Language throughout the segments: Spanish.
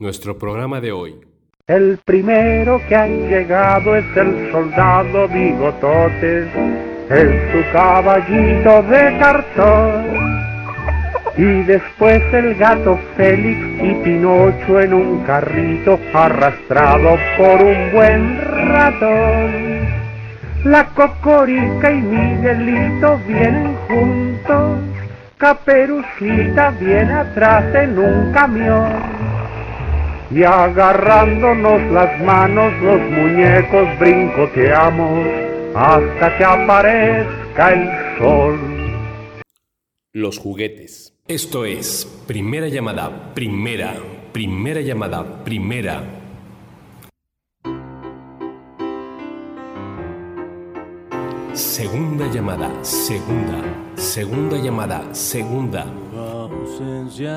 Nuestro programa de hoy. El primero que ha llegado es el soldado Bigototes, en su caballito de cartón. Y después el gato Félix y Pinocho en un carrito arrastrado por un buen ratón. La cocorica y Miguelito vienen juntos, Caperucita viene atrás en un camión. Y agarrándonos las manos los muñecos brincoteamos hasta que aparezca el sol. Los juguetes. Esto es primera llamada, primera, primera llamada, primera. Segunda llamada, segunda, segunda llamada, segunda. ausencia,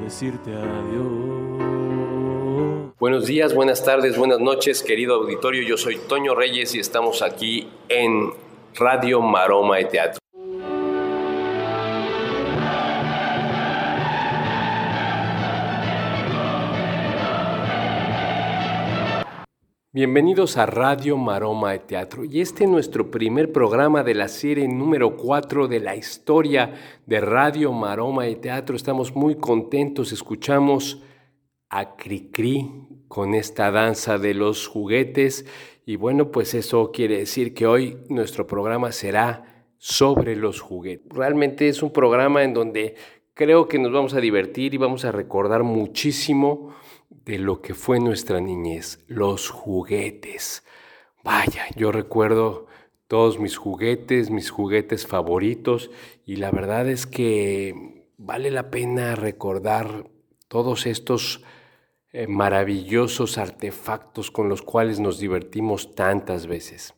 decirte adiós. Buenos días, buenas tardes, buenas noches, querido auditorio. Yo soy Toño Reyes y estamos aquí en Radio Maroma y Teatro. Bienvenidos a Radio Maroma de Teatro y este es nuestro primer programa de la serie número 4 de la historia de Radio Maroma de Teatro. Estamos muy contentos, escuchamos a Cricri con esta danza de los juguetes y bueno, pues eso quiere decir que hoy nuestro programa será sobre los juguetes. Realmente es un programa en donde creo que nos vamos a divertir y vamos a recordar muchísimo de lo que fue nuestra niñez, los juguetes. Vaya, yo recuerdo todos mis juguetes, mis juguetes favoritos, y la verdad es que vale la pena recordar todos estos eh, maravillosos artefactos con los cuales nos divertimos tantas veces.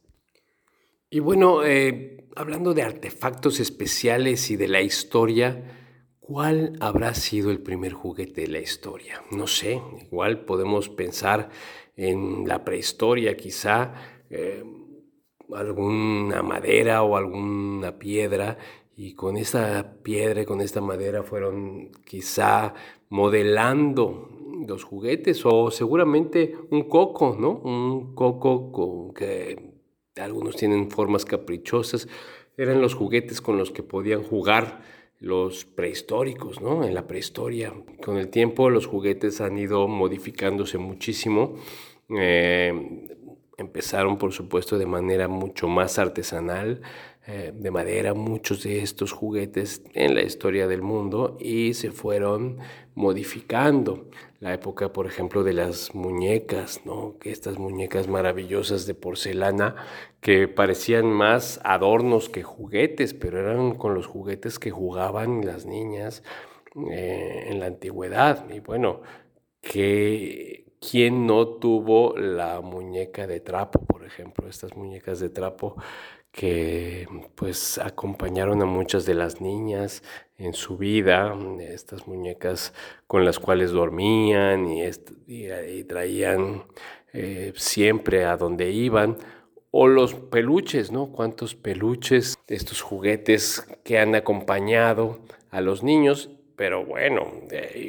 Y bueno, eh, hablando de artefactos especiales y de la historia, ¿Cuál habrá sido el primer juguete de la historia? No sé, igual podemos pensar en la prehistoria quizá, eh, alguna madera o alguna piedra y con esa piedra y con esta madera fueron quizá modelando los juguetes o seguramente un coco, ¿no? Un coco con que algunos tienen formas caprichosas, eran los juguetes con los que podían jugar los prehistóricos, ¿no? En la prehistoria. Con el tiempo los juguetes han ido modificándose muchísimo. Eh, empezaron, por supuesto, de manera mucho más artesanal, eh, de madera, muchos de estos juguetes en la historia del mundo y se fueron modificando. La época, por ejemplo, de las muñecas, ¿no? Que estas muñecas maravillosas de porcelana que parecían más adornos que juguetes, pero eran con los juguetes que jugaban las niñas eh, en la antigüedad. Y bueno, que ¿quién no tuvo la muñeca de trapo, por ejemplo? Estas muñecas de trapo que pues acompañaron a muchas de las niñas en su vida, estas muñecas con las cuales dormían y, y, traían eh, siempre a donde iban, o los peluches, ¿no? Cuántos peluches, estos juguetes que han acompañado a los niños, pero bueno,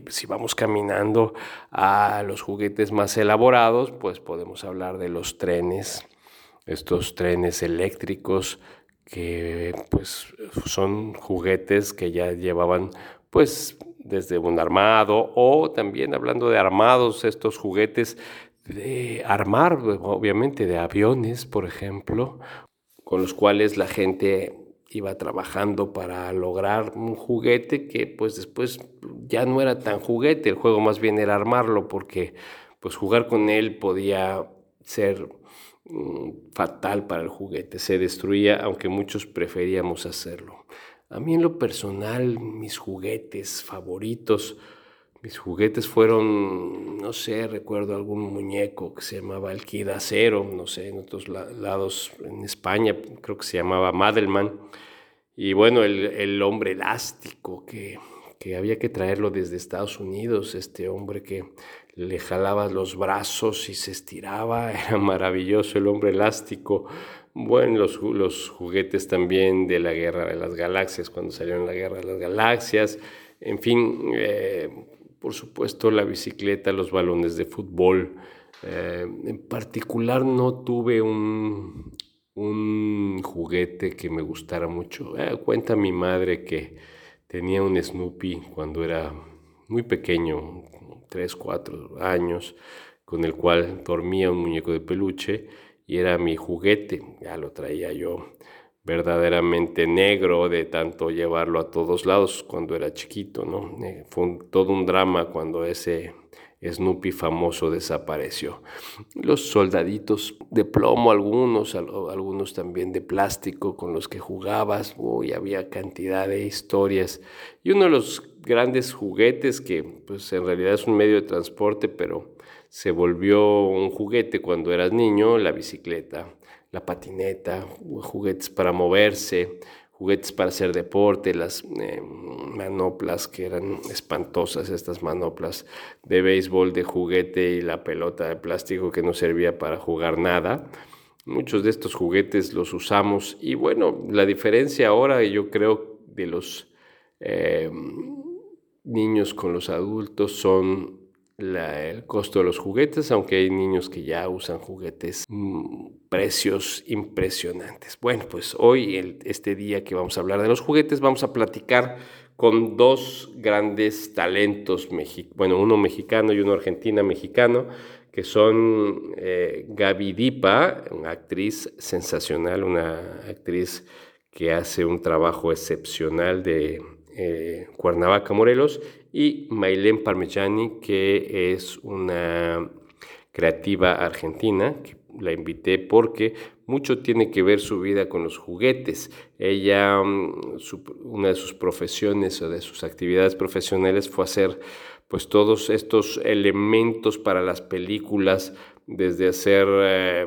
si vamos caminando a los juguetes más elaborados, pues podemos hablar de los trenes, estos trenes eléctricos que pues son juguetes que ya llevaban pues desde un armado o también hablando de armados estos juguetes de armar obviamente de aviones por ejemplo con los cuales la gente iba trabajando para lograr un juguete que pues después ya no era tan juguete el juego más bien era armarlo porque pues jugar con él podía ser Mm, fatal para el juguete, se destruía aunque muchos preferíamos hacerlo. A mí en lo personal, mis juguetes favoritos, Mis juguetes fueron, no sé, recuerdo algún muñeco que se llamaba el Kid Acero, no sé, en otros lados, en España creo que se llamaba Madelman. Y bueno, el, el hombre elástico que, que había que traerlo desde Estados Unidos, este hombre que le jalaba los brazos y se estiraba, era maravilloso el hombre elástico. Bueno, los, los juguetes también de la Guerra de las Galaxias, cuando salieron la Guerra de las Galaxias, en fin, eh, por supuesto la bicicleta, los balones de fútbol. Eh, en particular no tuve un, un, juguete que me gustara mucho. Eh, cuenta mi madre que tenía un Snoopy cuando era muy pequeño, 3, 4 años, con el cual dormía un muñeco de peluche y era mi juguete, ya lo traía yo verdaderamente negro de tanto llevarlo a todos lados cuando era chiquito, ¿no? Eh, fue todo un drama cuando ese Snoopy famoso desapareció. Los soldaditos de plomo, algunos, algunos también de plástico con los que jugabas, uy, había cantidad de historias. Y uno de los grandes juguetes que pues en realidad es un medio de transporte, pero se volvió un juguete cuando eras niño, la bicicleta, la patineta, juguetes para moverse, juguetes para hacer deporte, las eh, manoplas que eran espantosas, estas manoplas de béisbol de juguete y la pelota de plástico que no servía para jugar nada. Muchos de estos juguetes los usamos y bueno, la diferencia ahora yo creo de los eh, niños con los adultos son el costo de los juguetes, aunque hay niños que ya usan juguetes mm, precios impresionantes. Bueno, pues hoy, este día que vamos a hablar de los juguetes, vamos a platicar con dos grandes talentos, bueno, uno mexicano y uno argentina mexicano, que son eh, Gaby Dipa, una actriz sensacional, una actriz que hace un trabajo excepcional de eh, Cuernavaca, Morelos, y Maylene Parmigiani, que es una creativa argentina, que la invité porque mucho tiene que ver su vida con los juguetes. Ella, mm, una de sus profesiones o de sus actividades profesionales fue hacer pues todos estos elementos para las películas, desde hacer eh,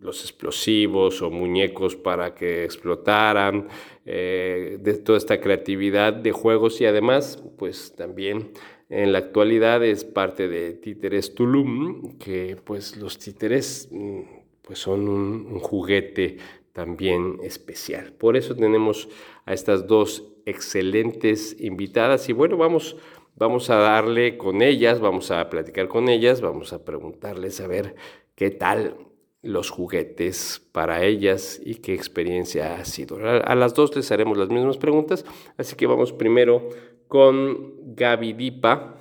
los explosivos o muñecos para que explotaran, eh, de toda esta creatividad de juegos y además, pues también en la actualidad es parte de Títeres Tulum, que pues los títeres mm, pues son un, juguete también especial. Por eso tenemos a estas dos excelentes invitadas y bueno, vamos, vamos a darle con ellas, vamos a platicar con ellas, vamos a preguntarles a ver qué tal los juguetes para ellas y qué experiencia ha sido. A, las dos les haremos las mismas preguntas, así que vamos primero con Gaby Dipa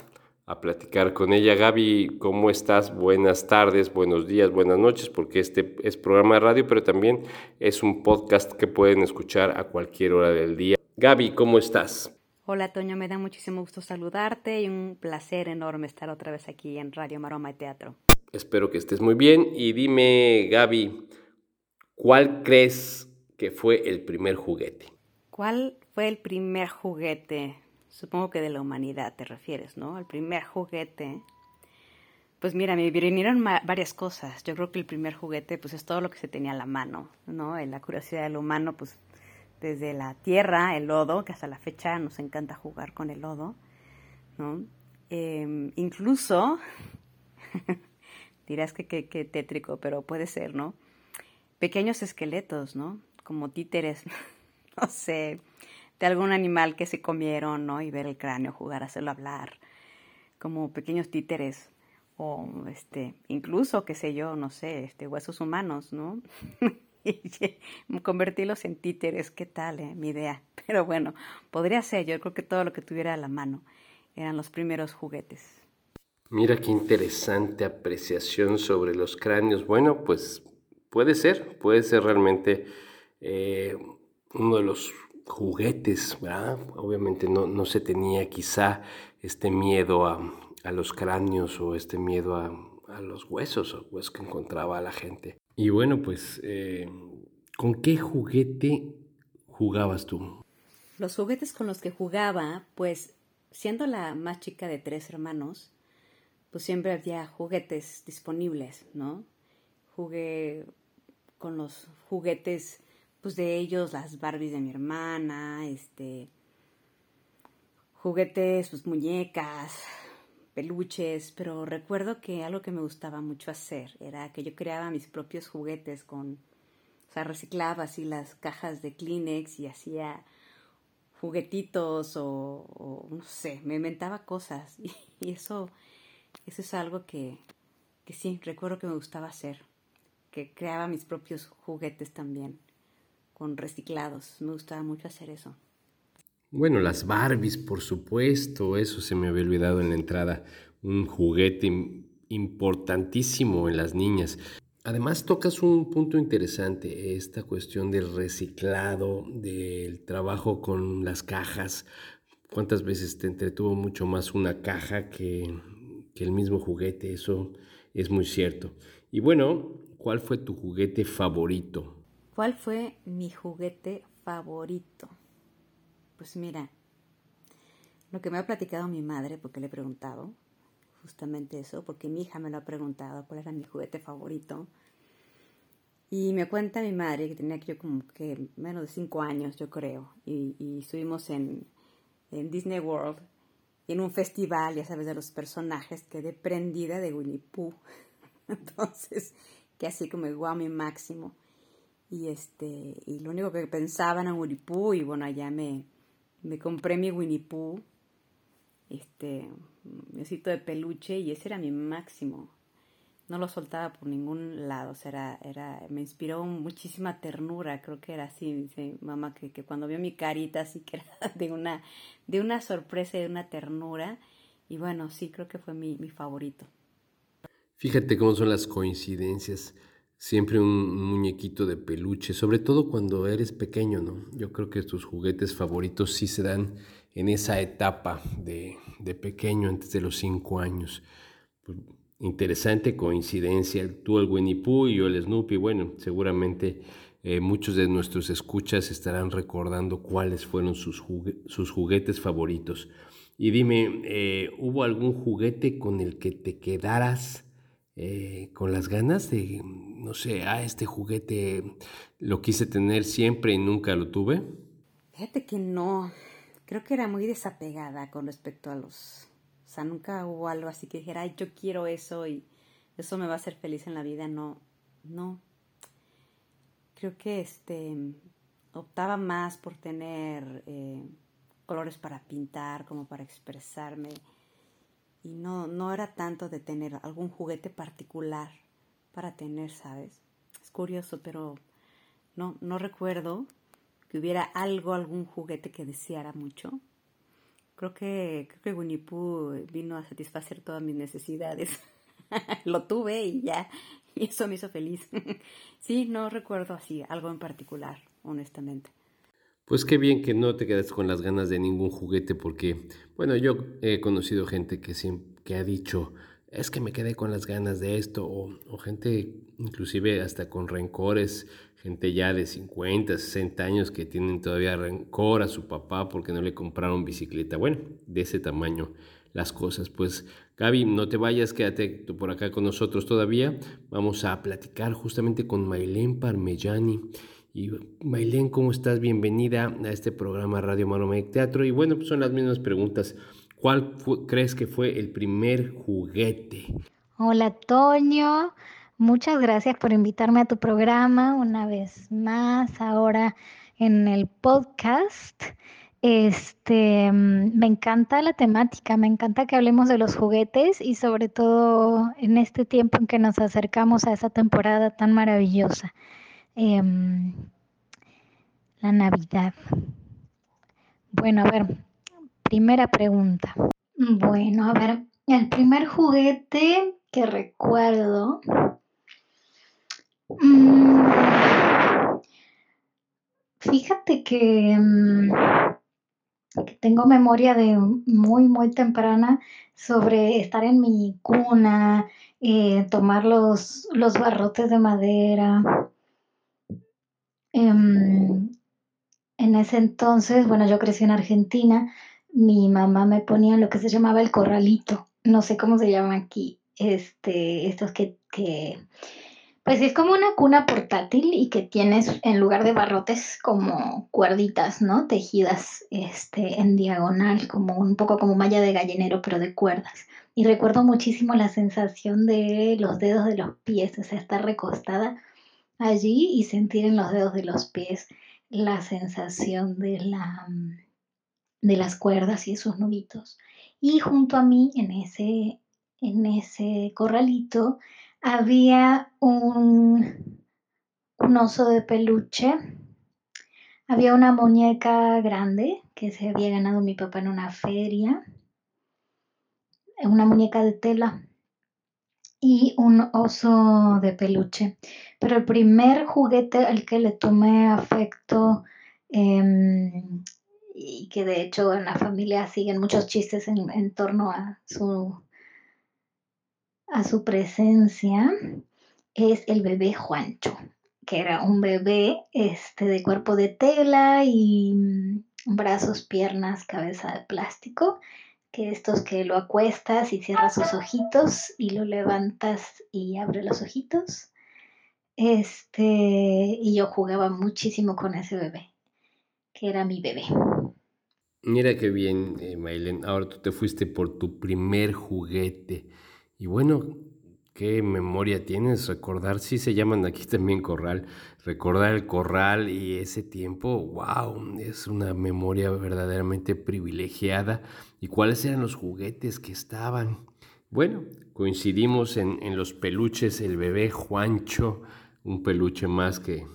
a platicar con ella. Gaby, ¿cómo estás? Buenas tardes, buenos días, buenas noches, porque este es programa de radio, pero también es un podcast que pueden escuchar a cualquier hora del día. Gaby, ¿cómo estás? Hola Toño, me da muchísimo gusto saludarte y un placer enorme estar otra vez aquí en Radio Maroma y Teatro. Espero que estés muy bien. Y dime, Gaby, ¿cuál crees que fue el primer juguete? ¿Cuál fue el primer juguete? Supongo que de la humanidad te refieres, ¿no? El primer juguete. Pues mira, me vinieron varias cosas. Yo creo que el primer juguete, pues es todo lo que se tenía a la mano, ¿no? En la curiosidad del humano, pues desde la tierra, el lodo, que hasta la fecha nos encanta jugar con el lodo, ¿no? Em, incluso Dirás que qué tétrico, pero puede ser, ¿no? Pequeños esqueletos, ¿no? Como títeres, no sé, de algún animal que se comieron, ¿no? Y ver el cráneo, jugar, hacerlo hablar, como pequeños títeres o este, incluso, qué sé yo, no sé, este, huesos humanos, ¿no? y convertirlos en títeres, ¿qué tal, eh? Mi idea. Pero bueno, podría ser, yo creo que todo lo que tuviera a la mano eran los primeros juguetes. Mira qué interesante apreciación sobre los cráneos. Bueno, pues puede ser, puede ser realmente eh, uno de los juguetes, ¿verdad? Obviamente no, no, se tenía quizá este miedo a, los cráneos o este miedo a, los huesos o huesos que encontraba la gente. Y bueno, pues, eh, ¿con qué juguete jugabas tú? Los juguetes con los que jugaba, pues siendo la más chica de tres hermanos, pues siempre había juguetes disponibles, ¿no? Jugué con los juguetes, pues de ellos, las Barbies de mi hermana, este, juguetes, pues muñecas, peluches, pero recuerdo que algo que me gustaba mucho hacer era que yo creaba mis propios juguetes con, o sea, reciclaba así las cajas de Kleenex y hacía juguetitos o, no sé, me inventaba cosas y, eso, eso es algo que, que sí, recuerdo que me gustaba hacer, que creaba mis propios juguetes también, con reciclados, me gustaba mucho hacer eso. Bueno, las Barbies, por supuesto, eso se me había olvidado en la entrada, un juguete importantísimo en las niñas. Además tocas un punto interesante, esta cuestión del reciclado, del trabajo con las cajas. ¿Cuántas veces te entretuvo mucho más una caja que, el mismo juguete? Eso es muy cierto. Y bueno, ¿cuál fue tu juguete favorito? ¿Cuál fue mi juguete favorito? Pues mira, lo que me ha platicado mi madre, porque le he preguntado, justamente eso, porque mi hija me lo ha preguntado cuál era mi juguete favorito. Y me cuenta mi madre, que tenía yo como que menos de cinco años, yo creo, y, estuvimos en, en, Disney World, en un festival, ya sabes, de los personajes, quedé prendida de Winnie Pooh. Entonces, que así como igual mi máximo. Y este, y lo único que pensaba era Winnie Pooh, y bueno, allá me, compré mi Winnie Pooh, este, osito de peluche, y ese era mi máximo. No lo soltaba por ningún lado, era, era, me inspiró muchísima ternura, creo que era así, dice mamá, que, que cuando vio mi carita, así que era de una, de una sorpresa y de una ternura, y bueno, sí, creo que fue mi, mi favorito. Fíjate cómo son las coincidencias siempre un muñequito de peluche, sobre todo cuando eres pequeño, ¿no? Yo creo que tus juguetes favoritos sí se dan en esa etapa de, pequeño, antes de los cinco años. Interesante coincidencia, tú el Winnie Pooh y yo el Snoopy, bueno, seguramente eh, muchos de nuestros escuchas estarán recordando cuáles fueron sus, sus juguetes favoritos. Y dime, eh, ¿hubo algún juguete con el que te quedaras eh, con las ganas de, no sé, ah, este juguete lo quise tener siempre y nunca lo tuve? Fíjate que no, creo que era muy desapegada con respecto a los, o sea, nunca hubo algo así que dijera, ay, yo quiero eso y eso me va a hacer feliz en la vida, no, no. Creo que este, optaba más por tener eh, colores para pintar, como para expresarme y no, no era tanto de tener algún juguete particular para tener, ¿sabes? Es curioso, pero no, no recuerdo que hubiera algo, algún juguete que deseara mucho. Creo que, creo que Winnie vino a satisfacer todas mis necesidades. Lo tuve y ya, y eso me hizo feliz. sí, no recuerdo así, algo en particular, honestamente. Pues qué bien que no te quedas con las ganas de ningún juguete porque, bueno, yo he conocido gente que, que ha dicho, es que me quedé con las ganas de esto, o, gente inclusive hasta con rencores, gente ya de 50, 60 años que tienen todavía rencor a su papá porque no le compraron bicicleta. Bueno, de ese tamaño las cosas. Pues Gaby, no te vayas, quédate por acá con nosotros todavía. Vamos a platicar justamente con Mailén Parmellani y Mailén, ¿cómo estás? Bienvenida a este programa Radio Maromec Teatro. Y bueno, pues son las mismas preguntas. ¿Cuál crees que fue el primer juguete? Hola, Toño. Muchas gracias por invitarme a tu programa una vez más, ahora en el podcast. Este, me encanta la temática, me encanta que hablemos de los juguetes y sobre todo en este tiempo en que nos acercamos a esa temporada tan maravillosa. Em, la Navidad. Bueno, a ver, primera pregunta. Bueno, a ver, el primer juguete que recuerdo. Mm, fíjate que, mm, que, tengo memoria de muy, muy temprana sobre estar en mi cuna, eh, tomar los, los barrotes de madera, Em, en ese entonces, bueno, yo crecí en Argentina, mi mamá me ponía lo que se llamaba el corralito, no sé cómo se llama aquí, este, estos que, que pues es como una cuna portátil y que tienes en lugar de barrotes como cuerditas, ¿no? Tejidas este, en diagonal, como un poco como malla de gallinero, pero de cuerdas. Y recuerdo muchísimo la sensación de los dedos de los pies, o sea, estar recostada allí y sentir en los dedos de los pies la sensación de, la, de las cuerdas y esos nuditos. Y junto a mí, en ese, en ese corralito, había un, un oso de peluche, había una muñeca grande que se había ganado mi papá en una feria, una muñeca de tela y un oso de peluche. Pero el primer juguete al que le tomé afecto em, y que de hecho en la familia siguen muchos chistes en, en torno a su a su presencia es el bebé Juancho, que era un bebé este, de cuerpo de tela y mm, brazos, piernas, cabeza de plástico, que estos que lo acuestas y cierras sus ojitos y lo levantas y abre los ojitos. Este, y yo jugaba muchísimo con ese bebé, que era mi bebé. Mira qué bien, eh, Ahora tú te fuiste por tu primer juguete. Y bueno, qué memoria tienes, recordar, sí se llaman aquí también corral, recordar el corral y ese tiempo, wow, es una memoria verdaderamente privilegiada. ¿Y cuáles eran los juguetes que estaban? Bueno, coincidimos en, en los peluches, el bebé Juancho, un peluche más que,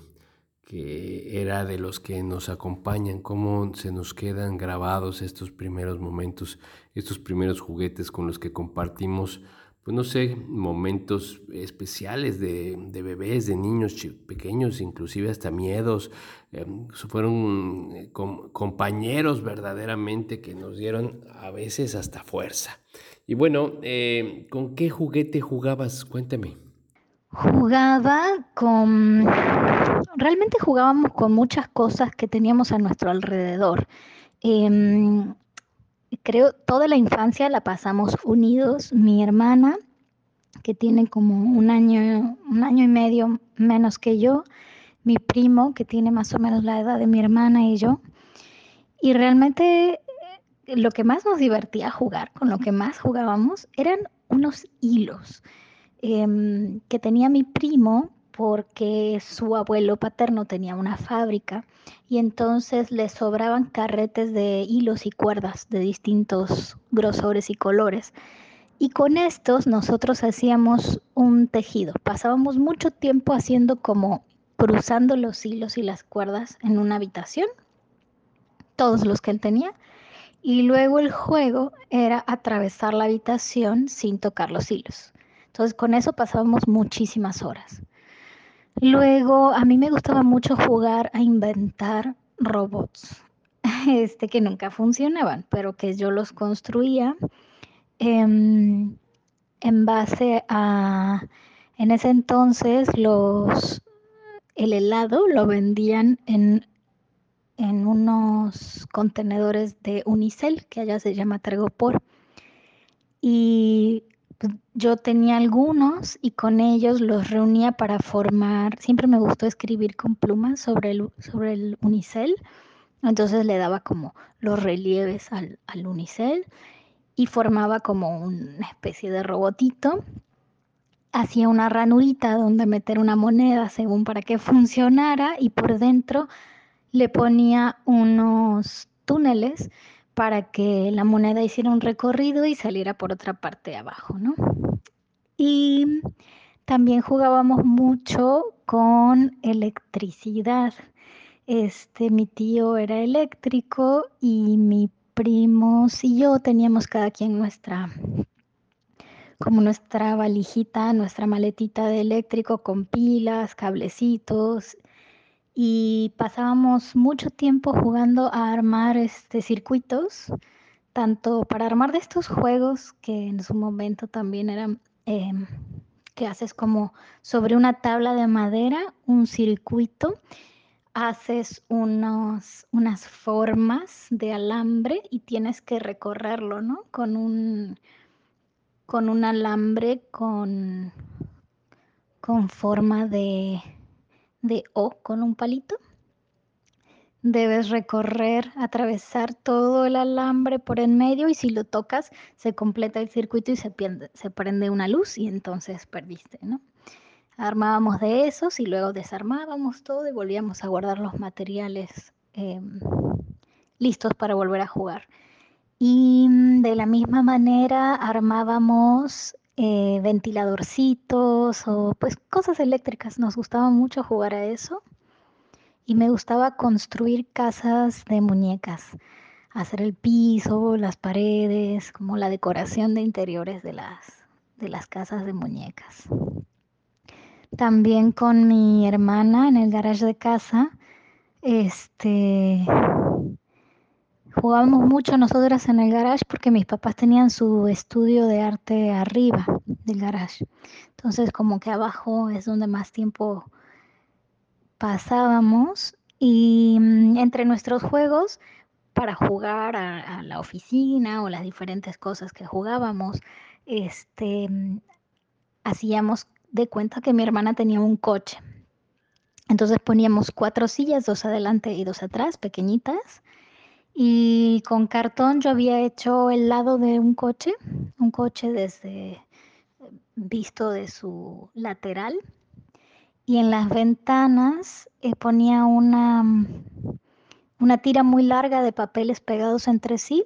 que era de los que nos acompañan, cómo se nos quedan grabados estos primeros momentos, estos primeros juguetes con los que compartimos pues no sé, momentos especiales de, bebés, de niños pequeños, inclusive hasta miedos. Em, fueron eh, compañeros verdaderamente que nos dieron a veces hasta fuerza. Y bueno, eh, ¿con qué juguete jugabas? Cuéntame. Jugaba con... Realmente jugábamos con muchas cosas que teníamos a nuestro alrededor. Em, creo toda la infancia la pasamos unidos. Mi hermana, que tiene como un año, un año y medio menos que yo, mi primo, que tiene más o menos la edad de mi hermana y yo. Y realmente eh, lo que más nos divertía jugar, con lo que más jugábamos, eran unos hilos em, que tenía mi primo porque su abuelo paterno tenía una fábrica y entonces le sobraban carretes de hilos y cuerdas de distintos grosores y colores. Y con estos nosotros hacíamos un tejido. Pasábamos mucho tiempo haciendo como cruzando los hilos y las cuerdas en una habitación, todos los que él tenía. Y luego el juego era atravesar la habitación sin tocar los hilos. Entonces con eso pasábamos muchísimas horas. Luego, a mí me gustaba mucho jugar a inventar robots, este, que nunca funcionaban, pero que yo los construía em, en base a, en ese entonces, los, el helado lo vendían en, en unos contenedores de Unicel, que allá se llama Tergopor. Y yo tenía algunos y con ellos los reunía para formar, siempre me gustó escribir con plumas sobre el, sobre el unicel, entonces le daba como los relieves al, al unicel y formaba como una especie de robotito. Hacía una ranurita donde meter una moneda según para que funcionara y por dentro le ponía unos túneles para que la moneda hiciera un recorrido y saliera por otra parte de abajo, ¿no? Y también jugábamos mucho con electricidad. Este, mi tío era eléctrico y mi primo y yo teníamos cada quien nuestra como nuestra valijita, nuestra maletita de eléctrico con pilas, cablecitos y pasábamos mucho tiempo jugando a armar este, circuitos, tanto para armar de estos juegos que en su momento también eran em, que haces como sobre una tabla de madera un circuito haces unos, unas formas de alambre y tienes que recorrerlo, ¿no? Con un, con un alambre con, con forma de, de O, con un palito. Debes recorrer, atravesar todo el alambre por en medio y si lo tocas se completa el circuito y se, se prende una luz y entonces perdiste, ¿no? Armábamos de esos y luego desarmábamos todo y volvíamos a guardar los materiales em, listos para volver a jugar. Y mm, de la misma manera armábamos eh, ventiladorcitos o pues cosas eléctricas. Nos gustaba mucho jugar a eso. Y me gustaba construir casas de muñecas, hacer el piso, las paredes, como la decoración de interiores de las, de las casas de muñecas. También con mi hermana en el garage de casa, este, jugábamos mucho nosotras en el garage porque mis papás tenían su estudio de arte arriba del garage. Entonces como que abajo es donde más tiempo pasábamos y mm, entre nuestros juegos para jugar a, a, la oficina o las diferentes cosas que jugábamos, este, mm, hacíamos de cuenta que mi hermana tenía un coche. Entonces poníamos cuatro sillas, dos adelante y dos atrás, pequeñitas. Y con cartón yo había hecho el lado de un coche, un coche desde visto de su lateral. Y en las ventanas eh, ponía una, una tira muy larga de papeles pegados entre sí,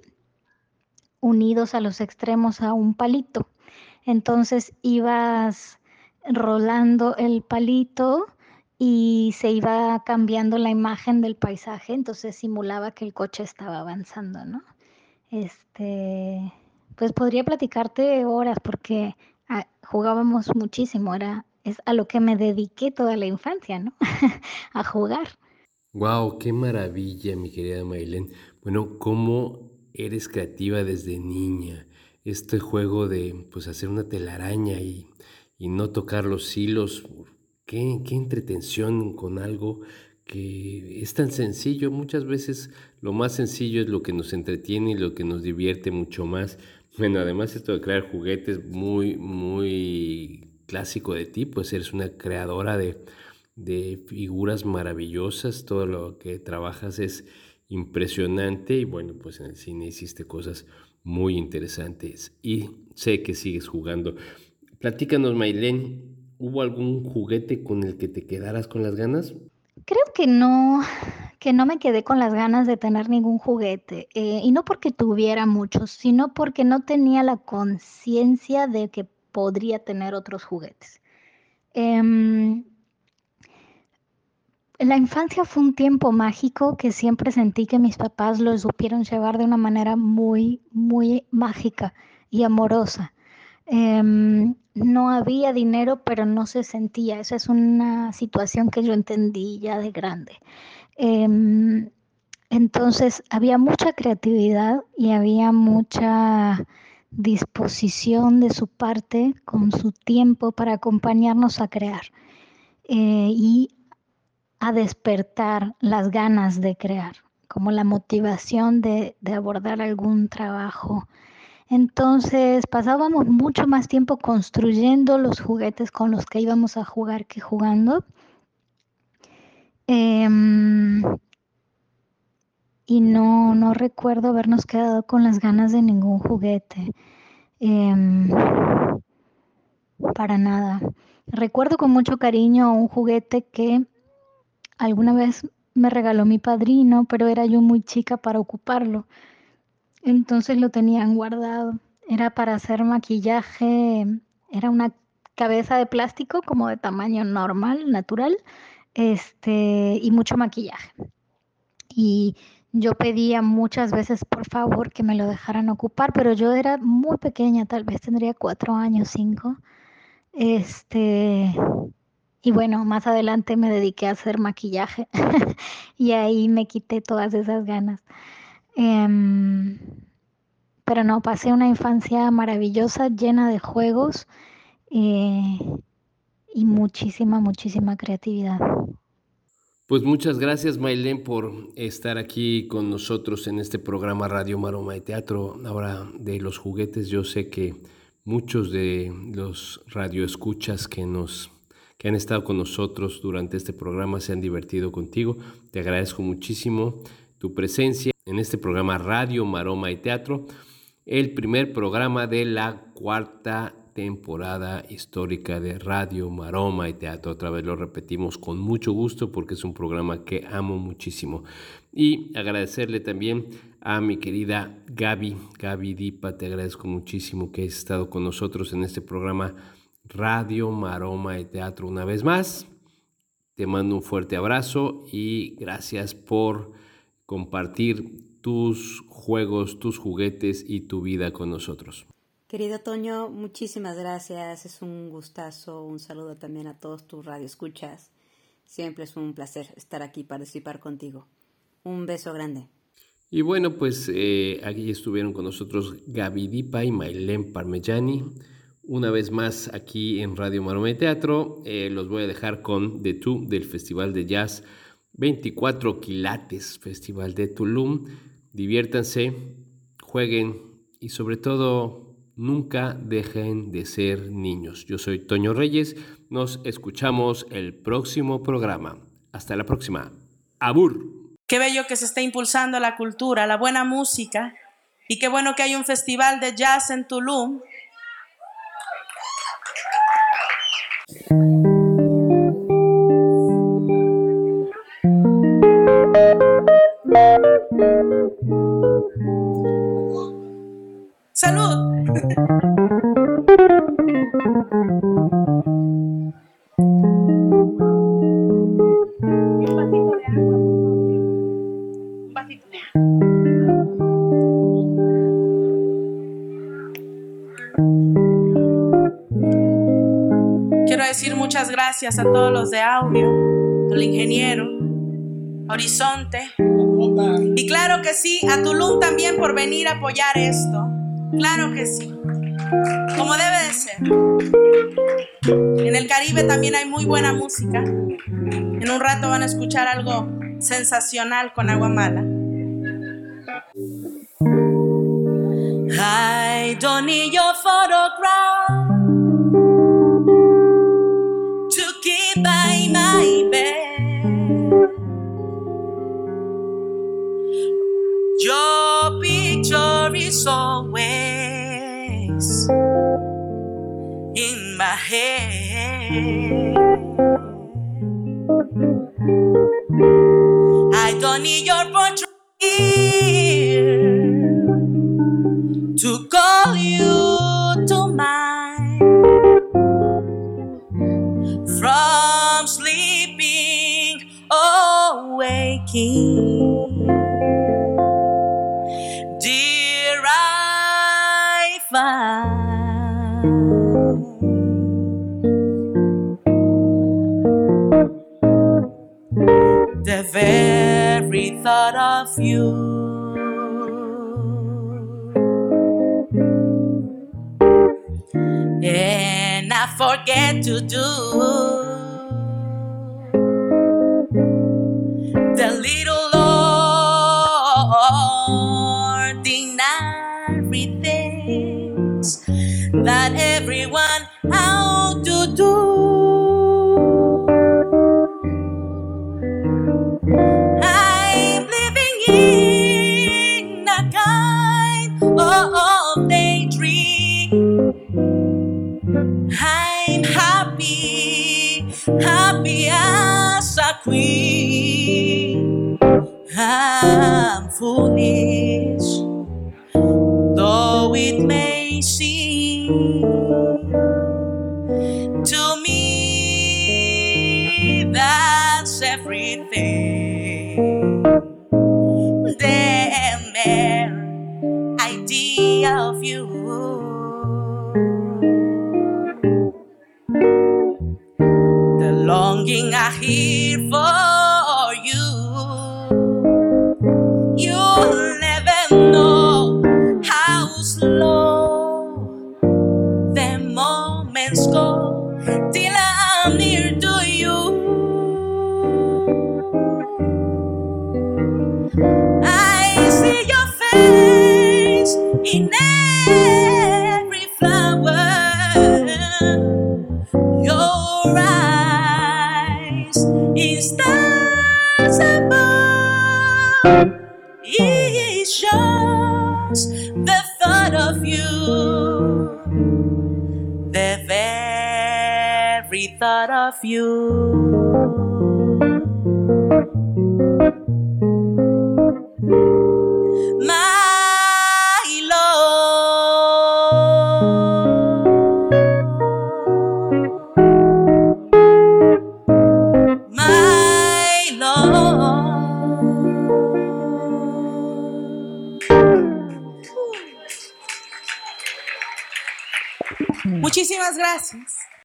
unidos a los extremos a un palito. Entonces ibas rolando el palito y se iba cambiando la imagen del paisaje, entonces simulaba que el coche estaba avanzando, ¿no? Este, pues podría platicarte horas porque ah, jugábamos muchísimo, era es a lo que me dediqué toda la infancia, ¿no? a jugar. Wow, qué maravilla, mi querida Maylene. Bueno, cómo eres creativa desde niña. Este juego de pues hacer una telaraña y y no tocar los hilos. Qué, qué entretención con algo que es tan sencillo. Muchas veces lo más sencillo es lo que nos entretiene y lo que nos divierte mucho más. Bueno, además esto de crear juguetes muy, muy clásico de ti, pues eres una creadora de, de figuras maravillosas, todo lo que trabajas es impresionante y bueno, pues en el cine hiciste cosas muy interesantes y sé que sigues jugando. Platícanos, Mailén, ¿hubo algún juguete con el que te quedaras con las ganas? Creo que no, que no me quedé con las ganas de tener ningún juguete. Eh, y no porque tuviera muchos, sino porque no tenía la conciencia de que podría tener otros juguetes. Eh, la infancia fue un tiempo mágico que siempre sentí que mis papás lo supieron llevar de una manera muy, muy mágica y amorosa. Eh, no había dinero, pero no se sentía. Esa es una situación que yo entendí ya de grande. Eh, entonces, había mucha creatividad y había mucha disposición de su parte con su tiempo para acompañarnos a crear eh, y a despertar las ganas de crear, como la motivación de, de abordar algún trabajo entonces pasábamos mucho más tiempo construyendo los juguetes con los que íbamos a jugar que jugando. Em, y no, no recuerdo habernos quedado con las ganas de ningún juguete. Em, para nada. Recuerdo con mucho cariño un juguete que alguna vez me regaló mi padrino, pero era yo muy chica para ocuparlo. Entonces lo tenían guardado. Era para hacer maquillaje, era una cabeza de plástico como de tamaño normal, natural, este, y mucho maquillaje. Y yo pedía muchas veces, por favor, que me lo dejaran ocupar, pero yo era muy pequeña, tal vez tendría cuatro años, cinco. Este, y bueno, más adelante me dediqué a hacer maquillaje y ahí me quité todas esas ganas. Em, pero no, pasé una infancia maravillosa, llena de juegos eh, y muchísima, muchísima creatividad. Pues muchas gracias, Maylén, por estar aquí con nosotros en este programa Radio Maroma de Teatro. Ahora de los juguetes, yo sé que muchos de los radioescuchas que nos que han estado con nosotros durante este programa se han divertido contigo. Te agradezco muchísimo tu presencia en este programa Radio Maroma y Teatro, el primer programa de la cuarta temporada histórica de Radio Maroma y Teatro. Otra vez lo repetimos con mucho gusto porque es un programa que amo muchísimo. Y agradecerle también a mi querida Gaby, Gaby Dipa, te agradezco muchísimo que hayas estado con nosotros en este programa Radio Maroma y Teatro una vez más. Te mando un fuerte abrazo y gracias por compartir tus juegos, tus juguetes y tu vida con nosotros. Querido Toño, muchísimas gracias. Es un gustazo. Un saludo también a todos tus radioescuchas. Siempre es un placer estar aquí, participar contigo. Un beso grande. Y bueno, pues eh, aquí estuvieron con nosotros Gaby Dipa y Mailén Parmellani. Una vez más aquí en Radio Marome Teatro. Eh, los voy a dejar con The Two del Festival de Jazz 24 Quilates, Festival de Tulum. Diviértanse, jueguen y sobre todo Nunca dejen de ser niños. Yo soy Toño Reyes. Nos escuchamos el próximo programa. Hasta la próxima. Abur. Qué bello que se esté impulsando la cultura, la buena música. Y qué bueno que hay un festival de jazz en Tulum. Salud. Quiero decir muchas gracias a todos los de audio, al ingeniero, Horizonte. Y claro que sí, a Tulum también por venir a apoyar esto. Claro que sí. Como debe de ser. En el Caribe también hay muy buena música. En un rato van a escuchar algo sensacional con agua mala. I don't need your photograph to keep by my bed. Your picture is always head. I don't need your portrait of you. And I forget to do